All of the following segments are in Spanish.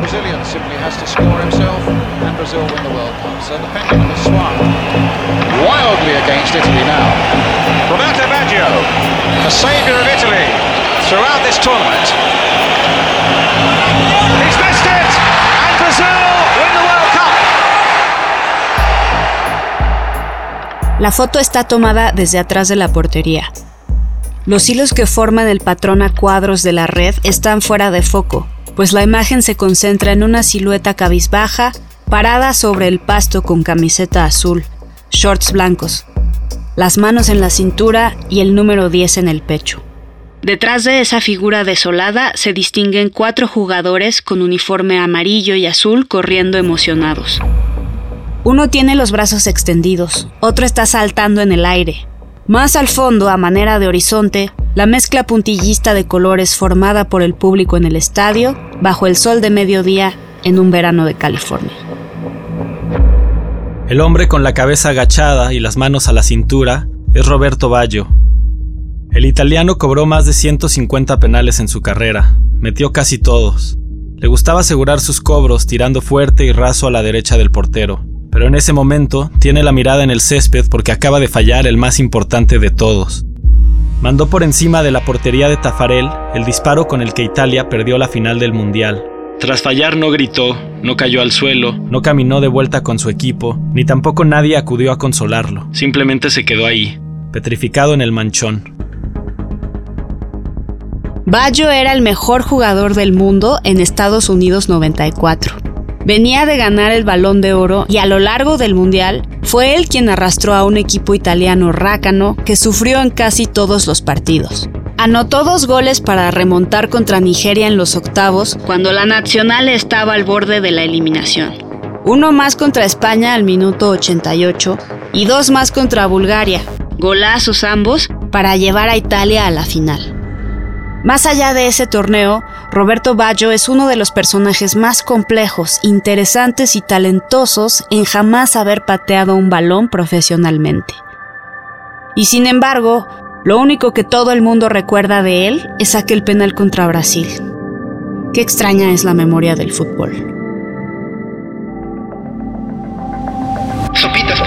Brazilian simply has to score himself and Brazil win the World Cup. So the pendulum has swung wildly against Italy now. Roberto Baggio, the saviour of Italy throughout this tournament. He's missed it! And Brazil win the World Cup! La foto está tomada desde atrás de la portería. Los hilos que forman el patrón a cuadros de la red están fuera de foco, pues la imagen se concentra en una silueta cabizbaja parada sobre el pasto con camiseta azul, shorts blancos, las manos en la cintura y el número 10 en el pecho. Detrás de esa figura desolada se distinguen cuatro jugadores con uniforme amarillo y azul corriendo emocionados. Uno tiene los brazos extendidos, otro está saltando en el aire. Más al fondo, a manera de horizonte, la mezcla puntillista de colores formada por el público en el estadio, bajo el sol de mediodía en un verano de California. El hombre con la cabeza agachada y las manos a la cintura es Roberto Baggio. El italiano cobró más de 150 penales en su carrera, metió casi todos. Le gustaba asegurar sus cobros tirando fuerte y raso a la derecha del portero, pero en ese momento tiene la mirada en el césped porque acaba de fallar el más importante de todos, Mandó por encima de la portería de Tafarel el disparo con el que Italia perdió la final del Mundial. Tras fallar no gritó, no cayó al suelo, no caminó de vuelta con su equipo, ni tampoco nadie acudió a consolarlo. Simplemente se quedó ahí, petrificado en el manchón. Baggio era el mejor jugador del mundo en Estados Unidos 94. Venía de ganar el balón de oro y a lo largo del Mundial fue él quien arrastró a un equipo italiano rácano que sufrió en casi todos los partidos. Anotó dos goles para remontar contra Nigeria en los octavos cuando la nacional estaba al borde de la eliminación. Uno más contra España al minuto 88 y dos más contra Bulgaria, golazos ambos, para llevar a Italia a la final. Más allá de ese torneo, Roberto Baggio es uno de los personajes más complejos, interesantes y talentosos en jamás haber pateado un balón profesionalmente. Y sin embargo, lo único que todo el mundo recuerda de él es aquel penal contra Brasil. Qué extraña es la memoria del fútbol.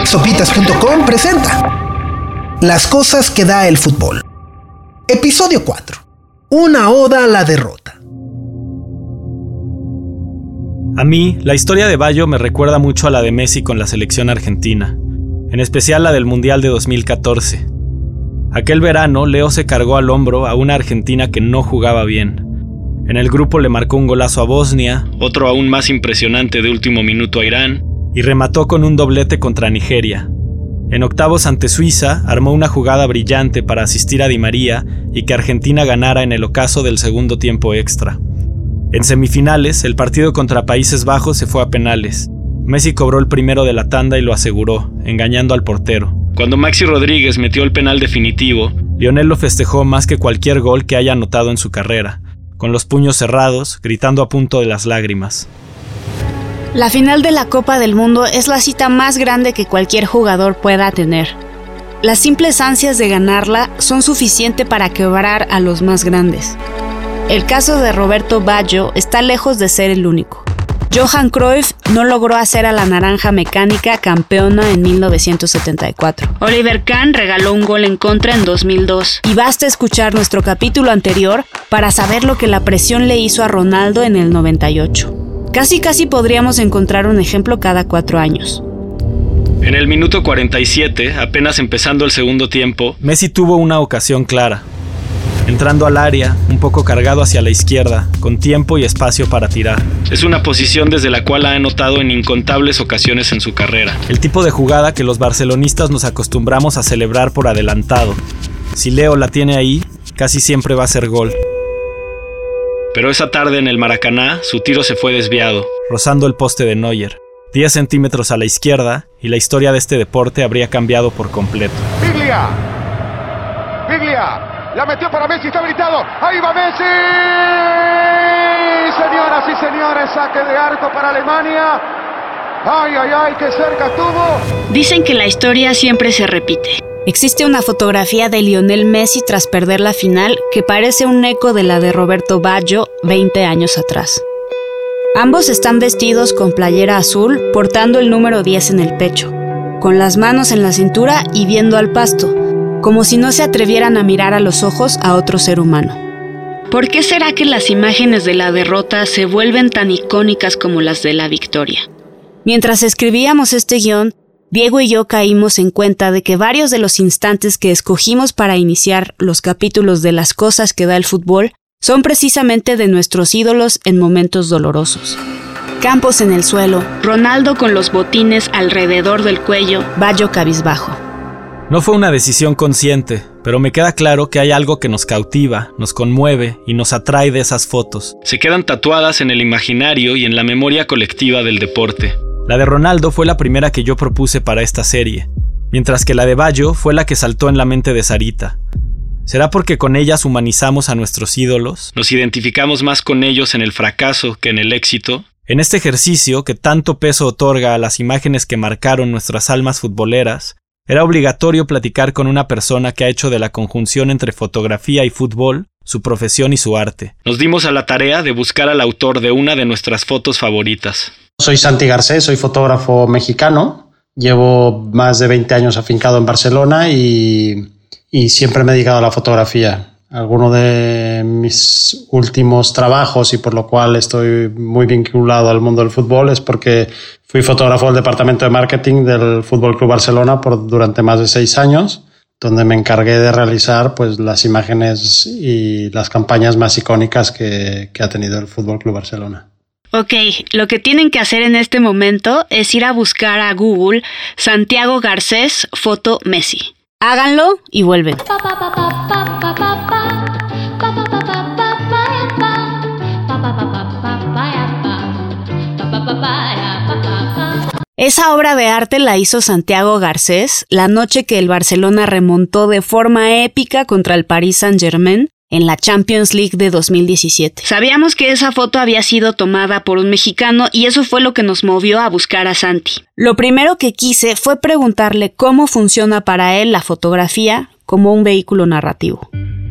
Sopitas.com presenta Las cosas que da el fútbol. Episodio 4 una oda a la derrota. A mí, la historia de Bayo me recuerda mucho a la de Messi con la selección argentina, en especial la del Mundial de 2014. Aquel verano, Leo se cargó al hombro a una Argentina que no jugaba bien. En el grupo le marcó un golazo a Bosnia, otro aún más impresionante de último minuto a Irán, y remató con un doblete contra Nigeria, en octavos ante Suiza, armó una jugada brillante para asistir a Di María y que Argentina ganara en el ocaso del segundo tiempo extra. En semifinales, el partido contra Países Bajos se fue a penales. Messi cobró el primero de la tanda y lo aseguró, engañando al portero. Cuando Maxi Rodríguez metió el penal definitivo, Lionel lo festejó más que cualquier gol que haya anotado en su carrera, con los puños cerrados, gritando a punto de las lágrimas. La final de la Copa del Mundo es la cita más grande que cualquier jugador pueda tener. Las simples ansias de ganarla son suficiente para quebrar a los más grandes. El caso de Roberto Baggio está lejos de ser el único. Johan Cruyff no logró hacer a la naranja mecánica campeona en 1974. Oliver Kahn regaló un gol en contra en 2002. Y basta escuchar nuestro capítulo anterior para saber lo que la presión le hizo a Ronaldo en el 98. Casi casi podríamos encontrar un ejemplo cada cuatro años. En el minuto 47, apenas empezando el segundo tiempo, Messi tuvo una ocasión clara. Entrando al área, un poco cargado hacia la izquierda, con tiempo y espacio para tirar. Es una posición desde la cual ha anotado en incontables ocasiones en su carrera. El tipo de jugada que los barcelonistas nos acostumbramos a celebrar por adelantado. Si Leo la tiene ahí, casi siempre va a ser gol. Pero esa tarde en el Maracaná, su tiro se fue desviado, rozando el poste de Neuer. 10 centímetros a la izquierda y la historia de este deporte habría cambiado por completo. ¡Biglia! ¡Biglia! La metió para Messi, está habilitado. ¡Ahí va Messi! Señoras y señores, saque de arco para Alemania. ¡Ay, ay, ay! ¡Qué cerca estuvo! Dicen que la historia siempre se repite. Existe una fotografía de Lionel Messi tras perder la final que parece un eco de la de Roberto Baggio 20 años atrás. Ambos están vestidos con playera azul, portando el número 10 en el pecho, con las manos en la cintura y viendo al pasto, como si no se atrevieran a mirar a los ojos a otro ser humano. ¿Por qué será que las imágenes de la derrota se vuelven tan icónicas como las de la victoria? Mientras escribíamos este guion, Diego y yo caímos en cuenta de que varios de los instantes que escogimos para iniciar los capítulos de las cosas que da el fútbol son precisamente de nuestros ídolos en momentos dolorosos. Campos en el suelo, Ronaldo con los botines alrededor del cuello, Bayo cabizbajo. No fue una decisión consciente, pero me queda claro que hay algo que nos cautiva, nos conmueve y nos atrae de esas fotos. Se quedan tatuadas en el imaginario y en la memoria colectiva del deporte. La de Ronaldo fue la primera que yo propuse para esta serie, mientras que la de Bayo fue la que saltó en la mente de Sarita. ¿Será porque con ellas humanizamos a nuestros ídolos? ¿Nos identificamos más con ellos en el fracaso que en el éxito? En este ejercicio, que tanto peso otorga a las imágenes que marcaron nuestras almas futboleras, era obligatorio platicar con una persona que ha hecho de la conjunción entre fotografía y fútbol su profesión y su arte. Nos dimos a la tarea de buscar al autor de una de nuestras fotos favoritas. Soy Santi Garcés, soy fotógrafo mexicano. Llevo más de 20 años afincado en Barcelona y, siempre me he dedicado a la fotografía. Alguno de mis últimos trabajos y por lo cual estoy muy vinculado al mundo del fútbol es porque fui fotógrafo del departamento de marketing del Fútbol Club Barcelona por durante más de seis años, donde me encargué de realizar pues las imágenes y las campañas más icónicas que, que ha tenido el Fútbol Club Barcelona. Ok, lo que tienen que hacer en este momento es ir a buscar a Google Santiago Garcés Foto Messi. Háganlo y vuelven. Esa obra de arte la hizo Santiago Garcés la noche que el Barcelona remontó de forma épica contra el Paris Saint-Germain en la Champions League de 2017. Sabíamos que esa foto había sido tomada por un mexicano y eso fue lo que nos movió a buscar a Santi. Lo primero que quise fue preguntarle cómo funciona para él la fotografía como un vehículo narrativo.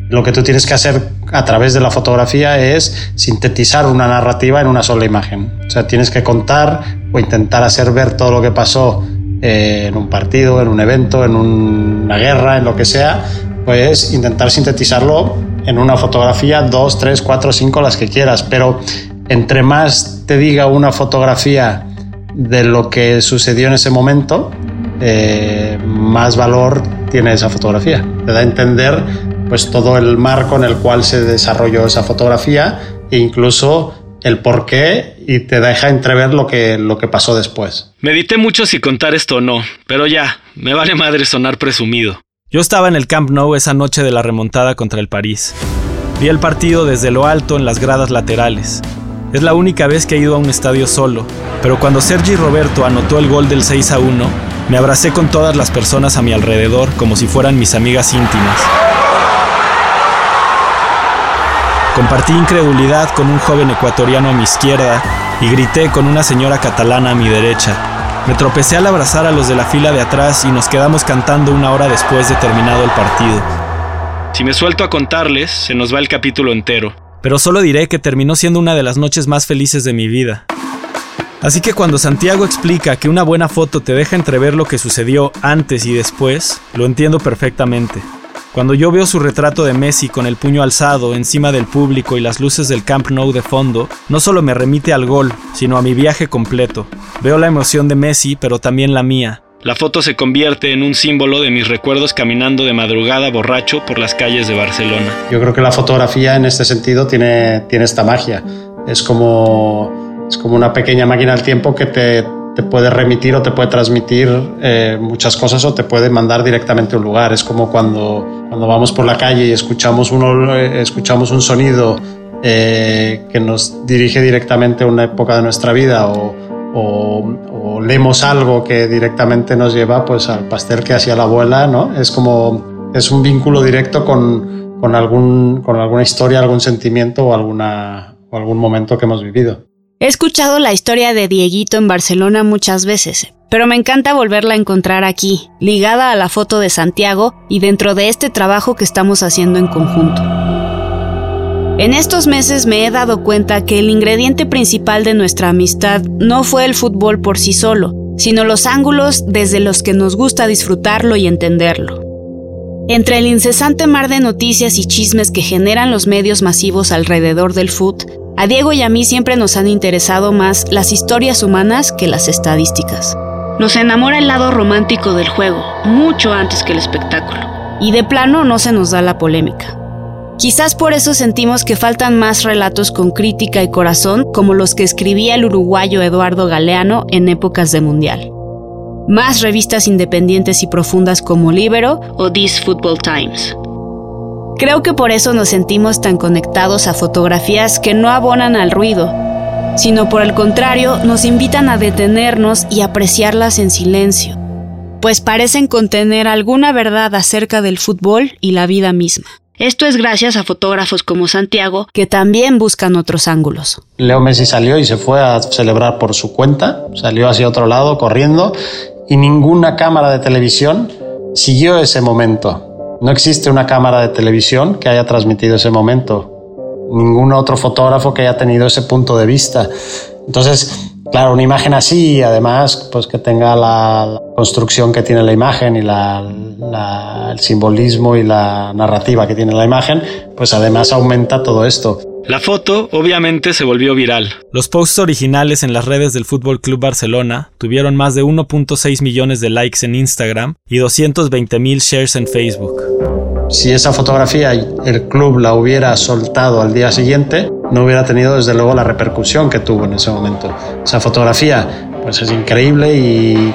Lo que tú tienes que hacer a través de la fotografía es sintetizar una narrativa en una sola imagen. O sea, tienes que contar o intentar hacer ver todo lo que pasó eh, en un partido, en un evento, en una guerra, en lo que sea, pues intentar sintetizarlo en una fotografía, dos, tres, cuatro, cinco, las que quieras, pero entre más te diga una fotografía de lo que sucedió en ese momento, eh, más valor tiene esa fotografía. Te da a entender pues todo el marco en el cual se desarrolló esa fotografía e incluso el por qué y te deja entrever lo que, lo que pasó después. Medité mucho si contar esto o no, pero ya, me vale madre sonar presumido. Yo estaba en el Camp Nou esa noche de la remontada contra el París. Vi el partido desde lo alto en las gradas laterales. Es la única vez que he ido a un estadio solo, pero cuando Sergi Roberto anotó el gol del 6 a 1, me abracé con todas las personas a mi alrededor como si fueran mis amigas íntimas. Compartí incredulidad con un joven ecuatoriano a mi izquierda y grité con una señora catalana a mi derecha. Me tropecé al abrazar a los de la fila de atrás y nos quedamos cantando una hora después de terminado el partido. Si me suelto a contarles, se nos va el capítulo entero. Pero solo diré que terminó siendo una de las noches más felices de mi vida. Así que cuando Santiago explica que una buena foto te deja entrever lo que sucedió antes y después, lo entiendo perfectamente. Cuando yo veo su retrato de Messi con el puño alzado encima del público y las luces del Camp Nou de fondo, no solo me remite al gol, sino a mi viaje completo. Veo la emoción de Messi, pero también la mía. La foto se convierte en un símbolo de mis recuerdos caminando de madrugada borracho por las calles de Barcelona. Yo creo que la fotografía en este sentido tiene, tiene esta magia. Es como, es como una pequeña máquina del tiempo que te te puede remitir o te puede transmitir eh, muchas cosas o te puede mandar directamente a un lugar. Es como cuando, cuando vamos por la calle y escuchamos, uno, eh, escuchamos un sonido eh, que nos dirige directamente a una época de nuestra vida o, o, leemos algo que directamente nos lleva pues, al pastel que hacía la abuela. ¿no? Es como es un vínculo directo con, con, algún, con alguna historia, algún sentimiento o, alguna, o algún momento que hemos vivido. He escuchado la historia de Dieguito en Barcelona muchas veces, pero me encanta volverla a encontrar aquí, ligada a la foto de Santiago y dentro de este trabajo que estamos haciendo en conjunto. En estos meses me he dado cuenta que el ingrediente principal de nuestra amistad no fue el fútbol por sí solo, sino los ángulos desde los que nos gusta disfrutarlo y entenderlo. Entre el incesante mar de noticias y chismes que generan los medios masivos alrededor del foot, a Diego y a mí siempre nos han interesado más las historias humanas que las estadísticas. Nos enamora el lado romántico del juego, mucho antes que el espectáculo. Y de plano no se nos da la polémica. Quizás por eso sentimos que faltan más relatos con crítica y corazón como los que escribía el uruguayo Eduardo Galeano en épocas de Mundial. Más revistas independientes y profundas como Libero o This Football Times. Creo que por eso nos sentimos tan conectados a fotografías que no abonan al ruido, sino por el contrario nos invitan a detenernos y apreciarlas en silencio, pues parecen contener alguna verdad acerca del fútbol y la vida misma. Esto es gracias a fotógrafos como Santiago que también buscan otros ángulos. Leo Messi salió y se fue a celebrar por su cuenta, salió hacia otro lado corriendo y ninguna cámara de televisión siguió ese momento. No existe una cámara de televisión que haya transmitido ese momento ningún otro fotógrafo que haya tenido ese punto de vista. Entonces, claro, una imagen así, además, pues que tenga la, construcción que tiene la imagen y el simbolismo y la narrativa que tiene la imagen, pues además aumenta todo esto. La foto obviamente se volvió viral. Los posts originales en las redes del Fútbol Club Barcelona tuvieron más de 1.6 millones de likes en Instagram y 220 mil shares en Facebook. Si esa fotografía el club la hubiera soltado al día siguiente, no hubiera tenido desde luego la repercusión que tuvo en ese momento. Esa fotografía pues es increíble y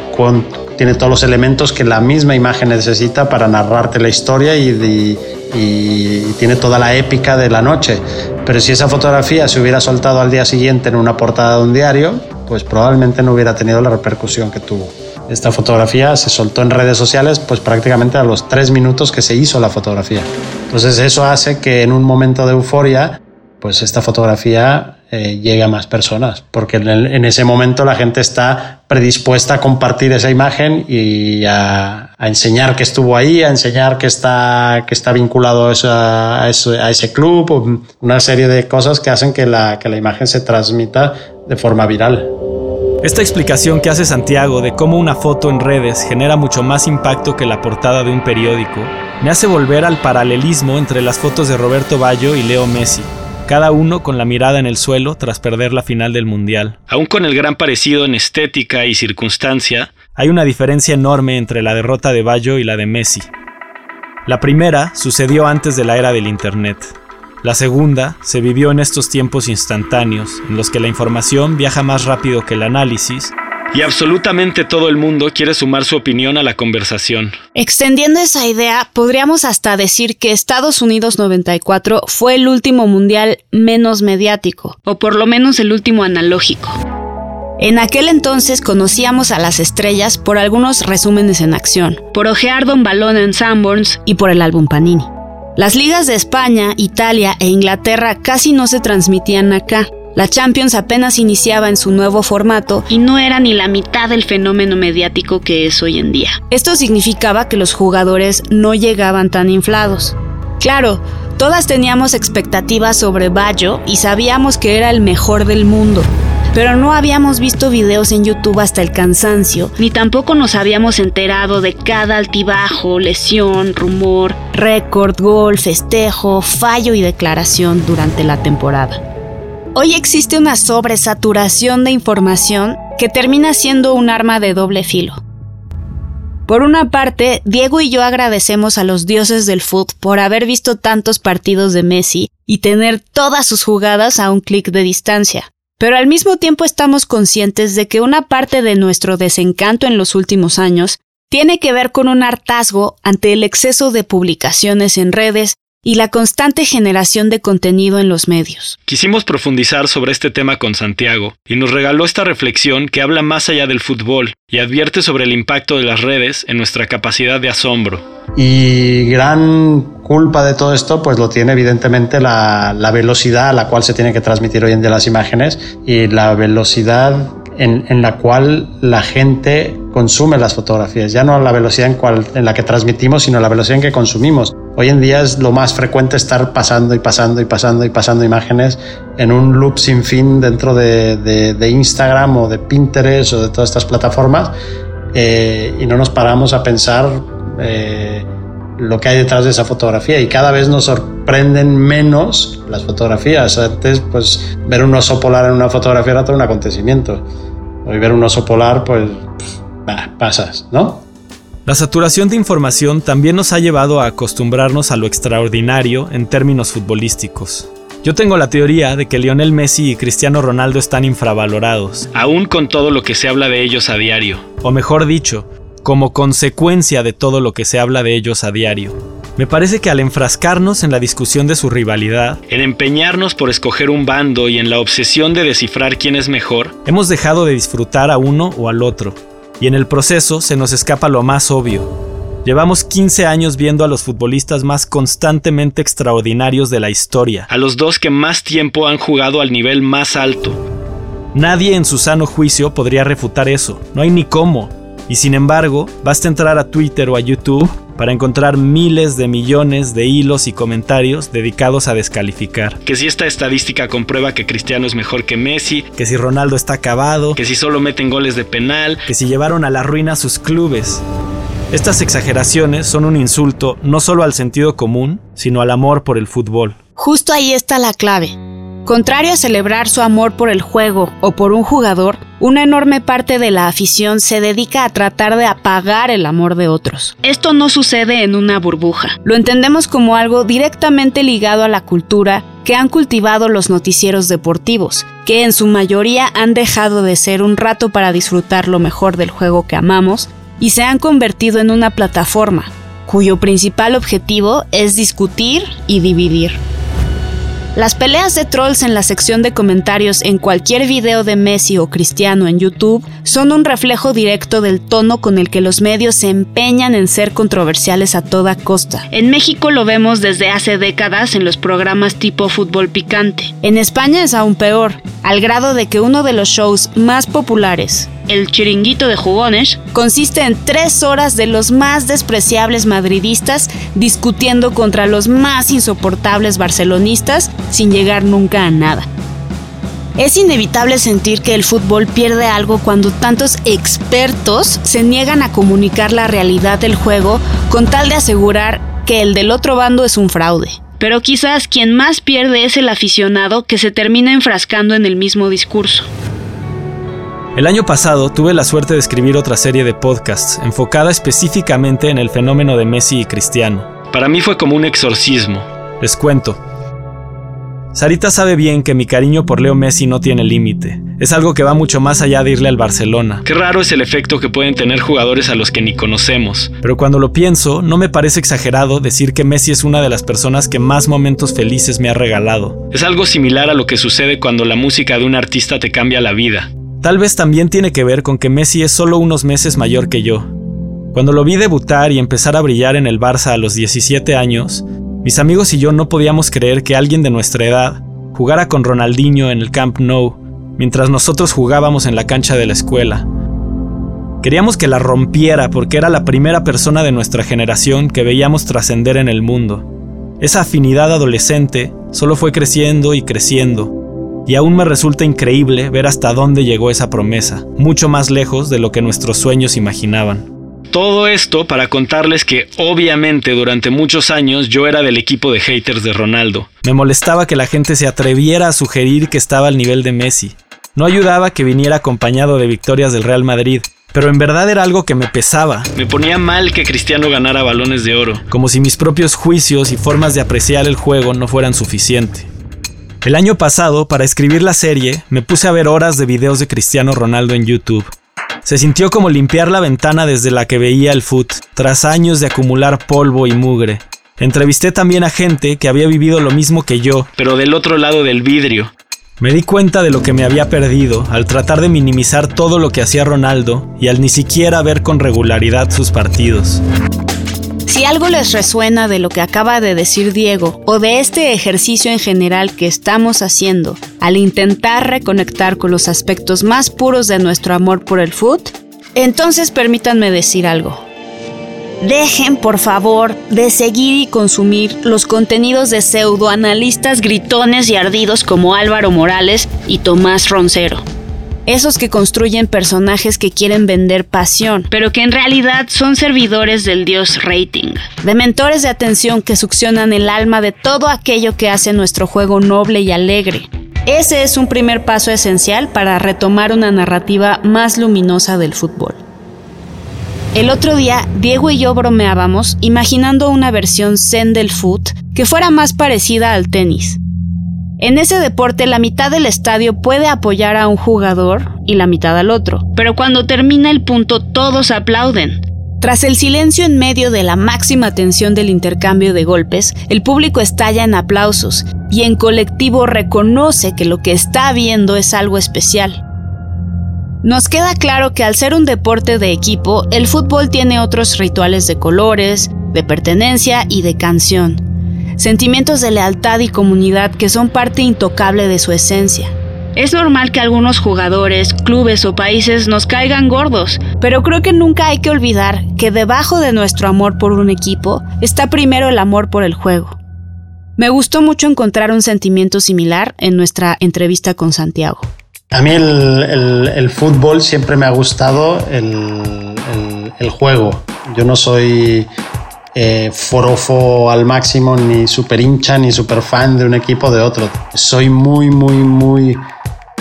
tiene todos los elementos que la misma imagen necesita para narrarte la historia y, y tiene toda la épica de la noche. Pero si esa fotografía se hubiera soltado al día siguiente en una portada de un diario, pues probablemente no hubiera tenido la repercusión que tuvo. Esta fotografía se soltó en redes sociales pues prácticamente a los tres minutos que se hizo la fotografía. Entonces eso hace que en un momento de euforia pues esta fotografía eh, llegue a más personas, porque en, ese momento la gente está predispuesta a compartir esa imagen y a, enseñar que estuvo ahí, a enseñar que está, que está vinculado a, a, ese, club, una serie de cosas que hacen que la, que la imagen se transmita de forma viral. Esta explicación que hace Santiago de cómo una foto en redes genera mucho más impacto que la portada de un periódico, me hace volver al paralelismo entre las fotos de Roberto Ballo y Leo Messi, cada uno con la mirada en el suelo tras perder la final del Mundial. Aún con el gran parecido en estética y circunstancia, hay una diferencia enorme entre la derrota de Ballo y la de Messi. La primera sucedió antes de la era del Internet. La segunda se vivió en estos tiempos instantáneos, en los que la información viaja más rápido que el análisis y absolutamente todo el mundo quiere sumar su opinión a la conversación. Extendiendo esa idea, podríamos hasta decir que Estados Unidos 94 fue el último mundial menos mediático, o por lo menos el último analógico. En aquel entonces conocíamos a las estrellas por algunos resúmenes en acción, por ojear Don Balón en Sanborns y por el álbum Panini. Las ligas de España, Italia e Inglaterra casi no se transmitían acá. La Champions apenas iniciaba en su nuevo formato y no era ni la mitad del fenómeno mediático que es hoy en día. Esto significaba que los jugadores no llegaban tan inflados. Claro, todas teníamos expectativas sobre Bayo y sabíamos que era el mejor del mundo, pero no habíamos visto videos en YouTube hasta el cansancio, ni tampoco nos habíamos enterado de cada altibajo, lesión, rumor, récord, gol, festejo, fallo y declaración durante la temporada. Hoy existe una sobresaturación de información que termina siendo un arma de doble filo. Por una parte, Diego y yo agradecemos a los dioses del fútbol por haber visto tantos partidos de Messi y tener todas sus jugadas a un clic de distancia. Pero al mismo tiempo estamos conscientes de que una parte de nuestro desencanto en los últimos años tiene que ver con un hartazgo ante el exceso de publicaciones en redes y la constante generación de contenido en los medios. Quisimos profundizar sobre este tema con Santiago y nos regaló esta reflexión que habla más allá del fútbol y advierte sobre el impacto de las redes en nuestra capacidad de asombro. Y gran culpa de todo esto pues lo tiene evidentemente la, la velocidad a la cual se tienen que transmitir hoy en día las imágenes y la velocidad en, la cual la gente consume las fotografías, ya no a la velocidad en, cual, en la que transmitimos, sino a la velocidad en que consumimos. Hoy en día es lo más frecuente estar pasando y pasando y pasando y pasando imágenes en un loop sin fin dentro de, de, Instagram o de Pinterest o de todas estas plataformas eh, y no nos paramos a pensar eh, lo que hay detrás de esa fotografía y cada vez nos sorprenden menos las fotografías. Antes, pues ver un oso polar en una fotografía era todo un acontecimiento. Hoy ver un oso polar, pues pasas, ¿no? La saturación de información también nos ha llevado a acostumbrarnos a lo extraordinario en términos futbolísticos. Yo tengo la teoría de que Lionel Messi y Cristiano Ronaldo están infravalorados, aún con todo lo que se habla de ellos a diario. O mejor dicho, como consecuencia de todo lo que se habla de ellos a diario. Me parece que al enfrascarnos en la discusión de su rivalidad, en empeñarnos por escoger un bando y en la obsesión de descifrar quién es mejor, hemos dejado de disfrutar a uno o al otro, y en el proceso se nos escapa lo más obvio. Llevamos 15 años viendo a los futbolistas más constantemente extraordinarios de la historia, a los dos que más tiempo han jugado al nivel más alto. Nadie en su sano juicio podría refutar eso, no hay ni cómo. Y sin embargo, basta entrar a Twitter o a YouTube para encontrar miles de millones de hilos y comentarios dedicados a descalificar. Que si esta estadística comprueba que Cristiano es mejor que Messi, que si Ronaldo está acabado, que si solo meten goles de penal, que si llevaron a la ruina sus clubes. Estas exageraciones son un insulto no solo al sentido común, sino al amor por el fútbol. Justo ahí está la clave. Contrario a celebrar su amor por el juego o por un jugador, una enorme parte de la afición se dedica a tratar de apagar el amor de otros. Esto no sucede en una burbuja. Lo entendemos como algo directamente ligado a la cultura que han cultivado los noticieros deportivos, que en su mayoría han dejado de ser un rato para disfrutar lo mejor del juego que amamos y se han convertido en una plataforma cuyo principal objetivo es discutir y dividir. Las peleas de trolls en la sección de comentarios en cualquier video de Messi o Cristiano en YouTube son un reflejo directo del tono con el que los medios se empeñan en ser controversiales a toda costa. En México lo vemos desde hace décadas en los programas tipo fútbol picante. En España es aún peor, al grado de que uno de los shows más populares, el chiringuito de jugones, consiste en tres horas de los más despreciables madridistas discutiendo contra los más insoportables barcelonistas sin llegar nunca a nada. Es inevitable sentir que el fútbol pierde algo cuando tantos expertos se niegan a comunicar la realidad del juego con tal de asegurar que el del otro bando es un fraude. Pero quizás quien más pierde es el aficionado que se termina enfrascando en el mismo discurso. El año pasado tuve la suerte de escribir otra serie de podcasts enfocada específicamente en el fenómeno de Messi y Cristiano. Para mí fue como un exorcismo. Les cuento. Sarita sabe bien que mi cariño por Leo Messi no tiene límite. Es algo que va mucho más allá de irle al Barcelona. Qué raro es el efecto que pueden tener jugadores a los que ni conocemos. Pero cuando lo pienso, no me parece exagerado decir que Messi es una de las personas que más momentos felices me ha regalado. Es algo similar a lo que sucede cuando la música de un artista te cambia la vida. Tal vez también tiene que ver con que Messi es solo unos meses mayor que yo. Cuando lo vi debutar y empezar a brillar en el Barça a los 17 años, mis amigos y yo no podíamos creer que alguien de nuestra edad jugara con Ronaldinho en el Camp Nou, mientras nosotros jugábamos en la cancha de la escuela. Queríamos que la rompiera porque era la primera persona de nuestra generación que veíamos trascender en el mundo. Esa afinidad adolescente solo fue creciendo y creciendo, y aún me resulta increíble ver hasta dónde llegó esa promesa, mucho más lejos de lo que nuestros sueños imaginaban. Todo esto para contarles que obviamente durante muchos años yo era del equipo de haters de Ronaldo. Me molestaba que la gente se atreviera a sugerir que estaba al nivel de Messi. No ayudaba que viniera acompañado de victorias del Real Madrid, pero en verdad era algo que me pesaba. Me ponía mal que Cristiano ganara balones de oro, como si mis propios juicios y formas de apreciar el juego no fueran suficiente. El año pasado, para escribir la serie, me puse a ver horas de videos de Cristiano Ronaldo en YouTube. Se sintió como limpiar la ventana desde la que veía el foot, tras años de acumular polvo y mugre. Entrevisté también a gente que había vivido lo mismo que yo, pero del otro lado del vidrio. Me di cuenta de lo que me había perdido al tratar de minimizar todo lo que hacía Ronaldo y al ni siquiera ver con regularidad sus partidos. Si algo les resuena de lo que acaba de decir Diego o de este ejercicio en general que estamos haciendo al intentar reconectar con los aspectos más puros de nuestro amor por el food, entonces permítanme decir algo. Dejen, por favor, de seguir y consumir los contenidos de pseudoanalistas gritones y ardidos como Álvaro Morales y Tomás Roncero. Esos que construyen personajes que quieren vender pasión, pero que en realidad son servidores del dios rating. De mentores de atención que succionan el alma de todo aquello que hace nuestro juego noble y alegre. Ese es un primer paso esencial para retomar una narrativa más luminosa del fútbol. El otro día, Diego y yo bromeábamos imaginando una versión zen del foot que fuera más parecida al tenis. En ese deporte la mitad del estadio puede apoyar a un jugador y la mitad al otro, pero cuando termina el punto todos aplauden. Tras el silencio en medio de la máxima tensión del intercambio de golpes, el público estalla en aplausos y en colectivo reconoce que lo que está viendo es algo especial. Nos queda claro que al ser un deporte de equipo, el fútbol tiene otros rituales de colores, de pertenencia y de canción sentimientos de lealtad y comunidad que son parte intocable de su esencia. Es normal que algunos jugadores, clubes o países nos caigan gordos, pero creo que nunca hay que olvidar que debajo de nuestro amor por un equipo está primero el amor por el juego. Me gustó mucho encontrar un sentimiento similar en nuestra entrevista con Santiago. A mí el, fútbol siempre me ha gustado el, el juego. Yo no soy eh, forofo al máximo, ni super hincha, ni super fan de un equipo de otro. Soy muy, muy, muy,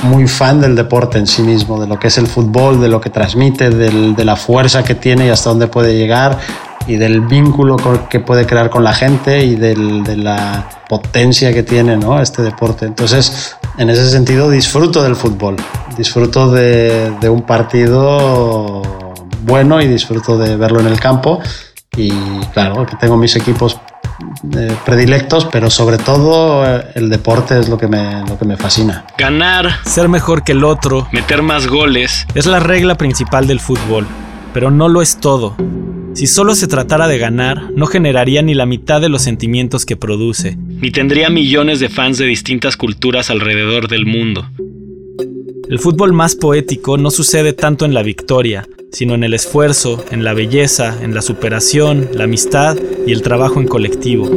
muy fan del deporte en sí mismo, de lo que es el fútbol, de lo que transmite, de la fuerza que tiene y hasta dónde puede llegar y del vínculo que puede crear con la gente y de la potencia que tiene ¿no? este deporte. Entonces, en ese sentido, disfruto del fútbol, disfruto de un partido bueno y disfruto de verlo en el campo y claro, que tengo mis equipos eh, predilectos, pero sobre todo eh, el deporte es lo que, me, lo que me fascina. Ganar, ser mejor que el otro, meter más goles, es la regla principal del fútbol, pero no lo es todo. Si solo se tratara de ganar, no generaría ni la mitad de los sentimientos que produce, ni tendría millones de fans de distintas culturas alrededor del mundo. El fútbol más poético no sucede tanto en la victoria, sino en el esfuerzo, en la belleza, en la superación, la amistad y el trabajo en colectivo.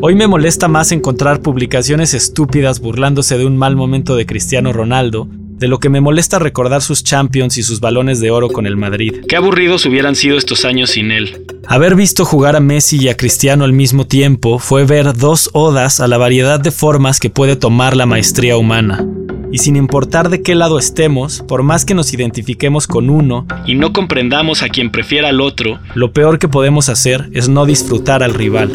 Hoy me molesta más encontrar publicaciones estúpidas burlándose de un mal momento de Cristiano Ronaldo, de lo que me molesta recordar sus champions y sus balones de oro con el Madrid. Qué aburridos hubieran sido estos años sin él. Haber visto jugar a Messi y a Cristiano al mismo tiempo fue ver dos odas a la variedad de formas que puede tomar la maestría humana y sin importar de qué lado estemos, por más que nos identifiquemos con uno y no comprendamos a quien prefiera al otro, lo peor que podemos hacer es no disfrutar al rival.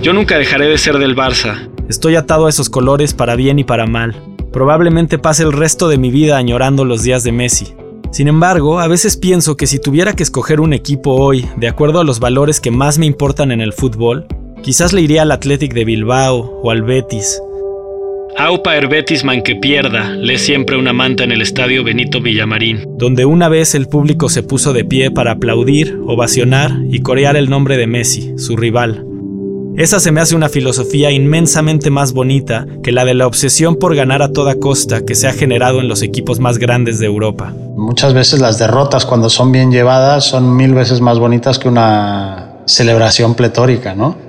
Yo nunca dejaré de ser del Barça. Estoy atado a esos colores para bien y para mal. Probablemente pase el resto de mi vida añorando los días de Messi. Sin embargo, a veces pienso que si tuviera que escoger un equipo hoy, de acuerdo a los valores que más me importan en el fútbol, quizás le iría al Athletic de Bilbao o al Betis, Aupa Herbetisman que pierda, lee siempre una manta en el estadio Benito Villamarín, donde una vez el público se puso de pie para aplaudir, ovacionar y corear el nombre de Messi, su rival. Esa se me hace una filosofía inmensamente más bonita que la de la obsesión por ganar a toda costa que se ha generado en los equipos más grandes de Europa. Muchas veces las derrotas cuando son bien llevadas son mil veces más bonitas que una celebración pletórica, ¿no?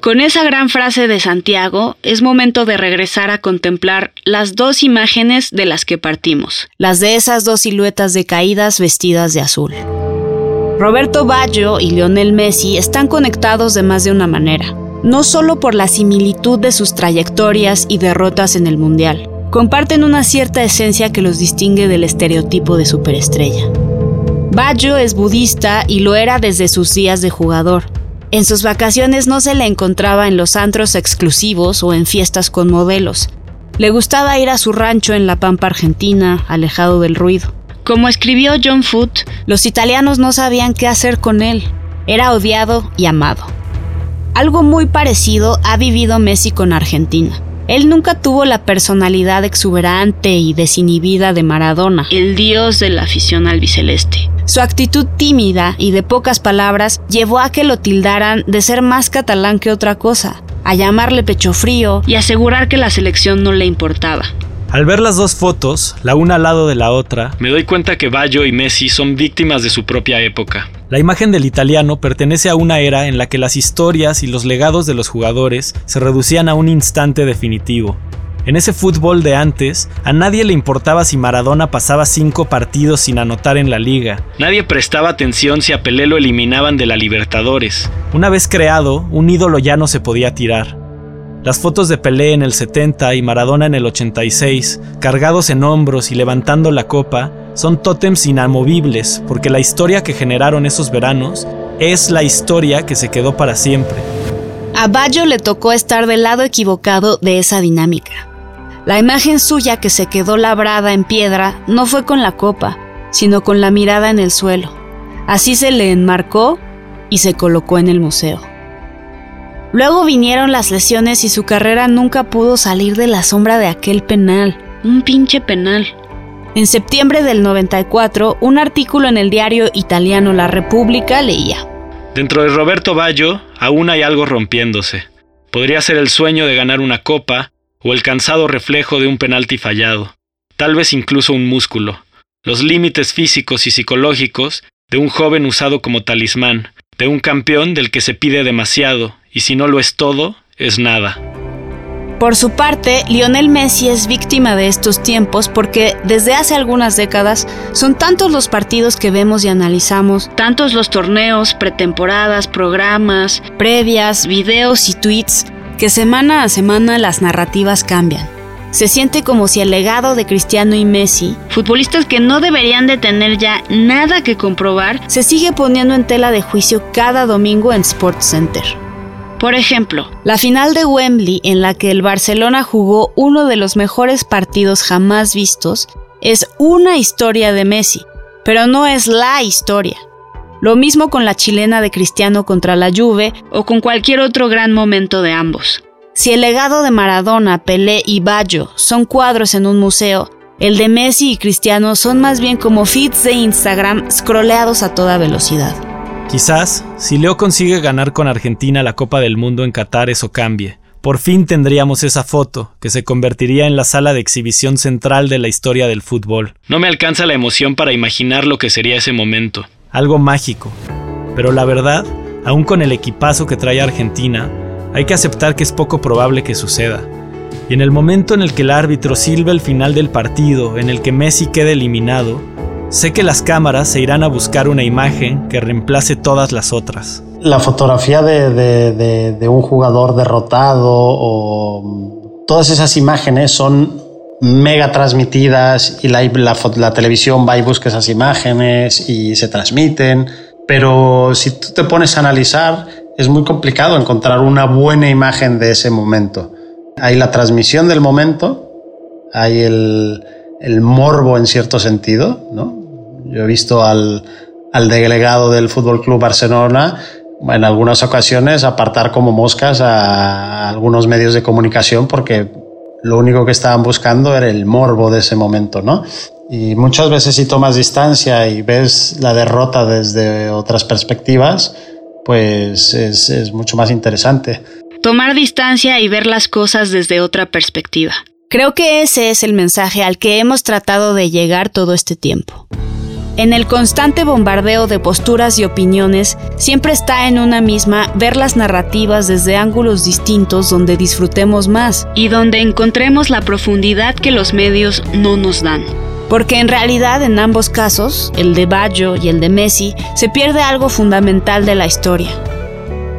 Con esa gran frase de Santiago, es momento de regresar a contemplar las dos imágenes de las que partimos, las de esas dos siluetas decaídas vestidas de azul. Roberto Baggio y Lionel Messi están conectados de más de una manera, no solo por la similitud de sus trayectorias y derrotas en el Mundial, comparten una cierta esencia que los distingue del estereotipo de superestrella. Baggio es budista y lo era desde sus días de jugador, en sus vacaciones no se le encontraba en los antros exclusivos o en fiestas con modelos. Le gustaba ir a su rancho en la Pampa Argentina, alejado del ruido. Como escribió John Foote, los italianos no sabían qué hacer con él. Era odiado y amado. Algo muy parecido ha vivido Messi con Argentina. Él nunca tuvo la personalidad exuberante y desinhibida de Maradona, el dios de la afición albiceleste. Su actitud tímida y de pocas palabras llevó a que lo tildaran de ser más catalán que otra cosa, a llamarle pecho frío y asegurar que la selección no le importaba. Al ver las dos fotos, la una al lado de la otra, me doy cuenta que Baggio y Messi son víctimas de su propia época. La imagen del italiano pertenece a una era en la que las historias y los legados de los jugadores se reducían a un instante definitivo, en ese fútbol de antes, a nadie le importaba si Maradona pasaba cinco partidos sin anotar en la liga. Nadie prestaba atención si a Pelé lo eliminaban de la Libertadores. Una vez creado, un ídolo ya no se podía tirar. Las fotos de Pelé en el 70 y Maradona en el 86, cargados en hombros y levantando la copa, son tótems inamovibles porque la historia que generaron esos veranos es la historia que se quedó para siempre. A Baggio le tocó estar del lado equivocado de esa dinámica. La imagen suya que se quedó labrada en piedra no fue con la copa, sino con la mirada en el suelo. Así se le enmarcó y se colocó en el museo. Luego vinieron las lesiones y su carrera nunca pudo salir de la sombra de aquel penal. Un pinche penal. En septiembre del 94, un artículo en el diario italiano La República leía. Dentro de Roberto Baggio aún hay algo rompiéndose. Podría ser el sueño de ganar una copa, o el cansado reflejo de un penalti fallado, tal vez incluso un músculo, los límites físicos y psicológicos de un joven usado como talismán, de un campeón del que se pide demasiado, y si no lo es todo, es nada. Por su parte, Lionel Messi es víctima de estos tiempos porque desde hace algunas décadas son tantos los partidos que vemos y analizamos, tantos los torneos, pretemporadas, programas, previas, videos y tweets, que semana a semana las narrativas cambian. Se siente como si el legado de Cristiano y Messi, futbolistas que no deberían de tener ya nada que comprobar, se sigue poniendo en tela de juicio cada domingo en Sports Center. Por ejemplo, la final de Wembley en la que el Barcelona jugó uno de los mejores partidos jamás vistos es una historia de Messi, pero no es la historia. Lo mismo con la chilena de Cristiano contra la Juve o con cualquier otro gran momento de ambos. Si el legado de Maradona, Pelé y Baggio son cuadros en un museo, el de Messi y Cristiano son más bien como feeds de Instagram scrolleados a toda velocidad. Quizás, si Leo consigue ganar con Argentina la Copa del Mundo en Qatar, eso cambie. Por fin tendríamos esa foto, que se convertiría en la sala de exhibición central de la historia del fútbol. No me alcanza la emoción para imaginar lo que sería ese momento algo mágico. Pero la verdad, aún con el equipazo que trae Argentina, hay que aceptar que es poco probable que suceda. Y en el momento en el que el árbitro silba el final del partido, en el que Messi quede eliminado, sé que las cámaras se irán a buscar una imagen que reemplace todas las otras. La fotografía de, de un jugador derrotado o todas esas imágenes son mega transmitidas y la, televisión va y busca esas imágenes y se transmiten. Pero si tú te pones a analizar, es muy complicado encontrar una buena imagen de ese momento. Hay la transmisión del momento, hay el, el morbo en cierto sentido, ¿no? Yo he visto al, al delegado del Fútbol Club Barcelona en algunas ocasiones apartar como moscas a algunos medios de comunicación porque lo único que estaban buscando era el morbo de ese momento, ¿no? Y muchas veces si tomas distancia y ves la derrota desde otras perspectivas, pues es, es mucho más interesante. Tomar distancia y ver las cosas desde otra perspectiva. Creo que ese es el mensaje al que hemos tratado de llegar todo este tiempo. En el constante bombardeo de posturas y opiniones, siempre está en una misma ver las narrativas desde ángulos distintos donde disfrutemos más y donde encontremos la profundidad que los medios no nos dan. Porque en realidad en ambos casos, el de Baggio y el de Messi, se pierde algo fundamental de la historia.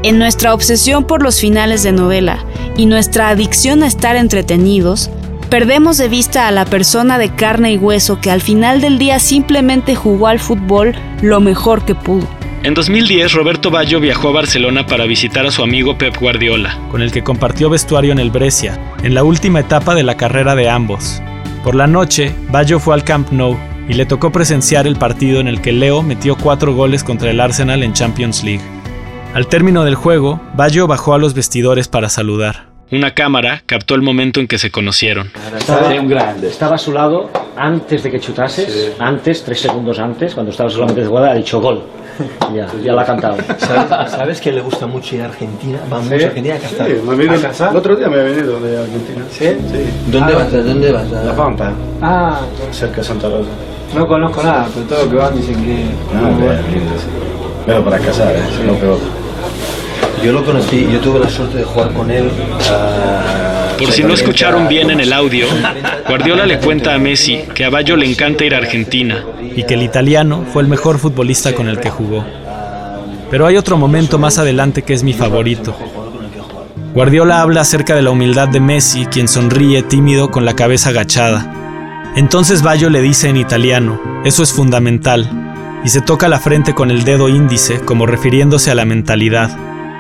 En nuestra obsesión por los finales de novela y nuestra adicción a estar entretenidos, Perdemos de vista a la persona de carne y hueso que al final del día simplemente jugó al fútbol lo mejor que pudo. En 2010, Roberto Baggio viajó a Barcelona para visitar a su amigo Pep Guardiola, con el que compartió vestuario en el Brescia, en la última etapa de la carrera de ambos. Por la noche, Baggio fue al Camp Nou y le tocó presenciar el partido en el que Leo metió cuatro goles contra el Arsenal en Champions League. Al término del juego, Baggio bajó a los vestidores para saludar. Una cámara captó el momento en que se conocieron. Estaba, un grande. estaba a su lado antes de que chutases, antes, tres segundos antes, cuando estaba solamente de jugada, ha dicho gol. Ya, ya la ha cantado. ¿Sabes, ¿Sabes que le gusta mucho ir a Argentina? Va mucho a Argentina a cazar. Sí, me vino El otro día me he venido de Argentina. ¿Sí? Sí. ¿Dónde vas? ¿Dónde vas? La Pampa, Ah, cerca de Santa Rosa. no conozco nada, pero todo lo que van dicen que... Ah, bien, lindo, sí. Pero para casar, ¿eh? no peor. Yo lo conocí, yo tuve la suerte de jugar con él. ah, Por si no escucharon bien en el audio, Guardiola le cuenta a Messi que a Bayo le encanta ir a Argentina y que el italiano fue el mejor futbolista con el que jugó. Pero hay otro momento más adelante que es mi favorito. Guardiola habla acerca de la humildad de Messi, quien sonríe tímido con la cabeza agachada. Entonces Bayo le dice en italiano, eso es fundamental, y se toca la frente con el dedo índice como refiriéndose a la mentalidad.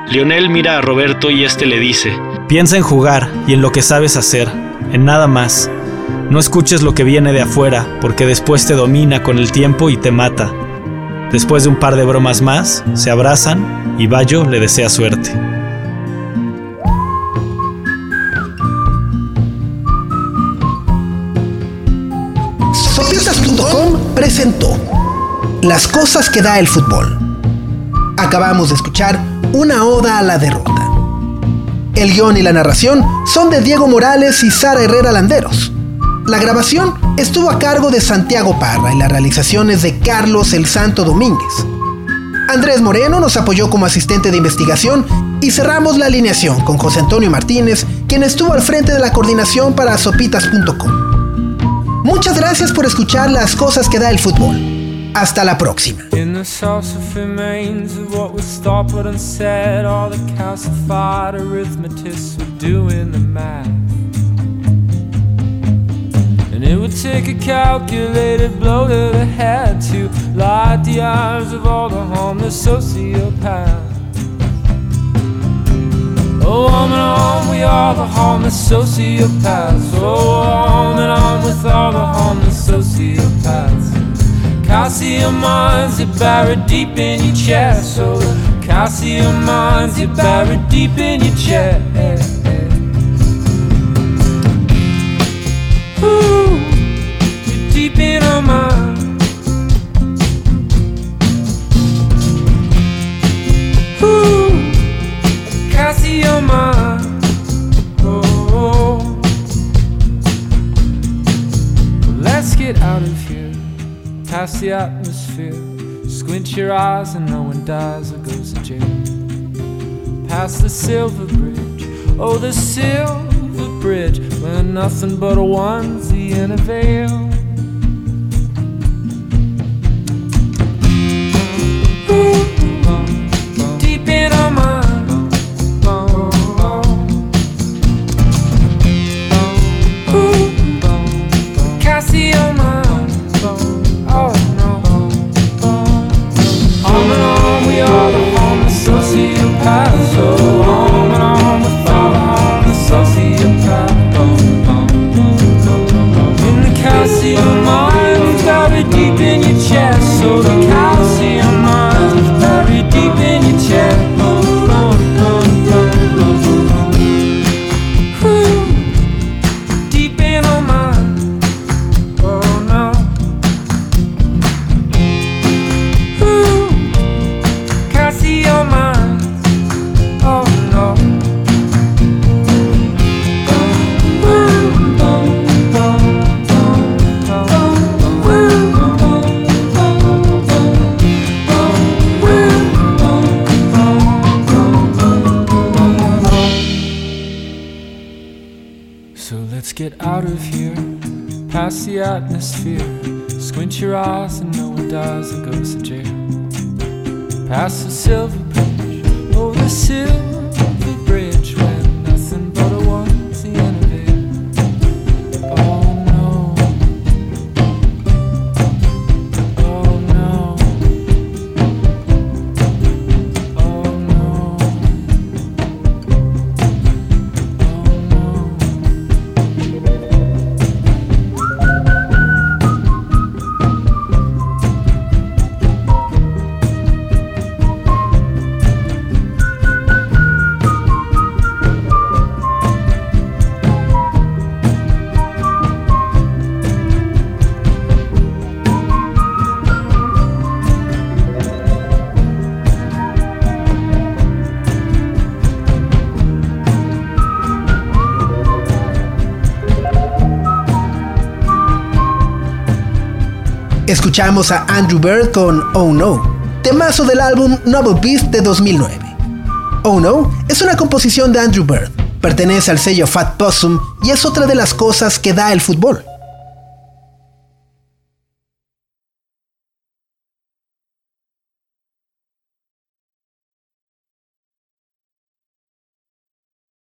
Lionel mira a Roberto y este le dice, piensa en jugar y en lo que sabes hacer, en nada más. No escuches lo que viene de afuera, porque después te domina con el tiempo y te mata. Después de un par de bromas más, se abrazan y Bayo le desea suerte. Sopitas.com presentó Las cosas que da el fútbol. Acabamos de escuchar una oda a la derrota. El guion y la narración son de Diego Morales y Sara Herrera Landeros. La grabación estuvo a cargo de Santiago Parra y las realizaciones de Carlos El Santo Domínguez. Andrés Moreno nos apoyó como asistente de investigación y cerramos la alineación con José Antonio Martínez, quien estuvo al frente de la coordinación para sopitas.com. Muchas gracias por escuchar las cosas que da el fútbol. Hasta la próxima. And it would take a calculated blow to the head to light the eyes of all the homeless sociopaths. Oh, we are the sociopaths. Oh, with all the sociopaths. Calcium mines are buried deep in your chest. So calcium mines are buried deep in your chest. Ooh, you're deep in our minds. Ooh, past the atmosphere. Squint your eyes and no one dies or goes to jail. Past the silver bridge, oh, the silver bridge, where nothing but a onesie and a veil. Escuchamos a Andrew Bird con Oh No, temazo del álbum Novel Beast de 2009. Oh No es una composición de Andrew Bird, pertenece al sello Fat Possum y es otra de las cosas que da el fútbol.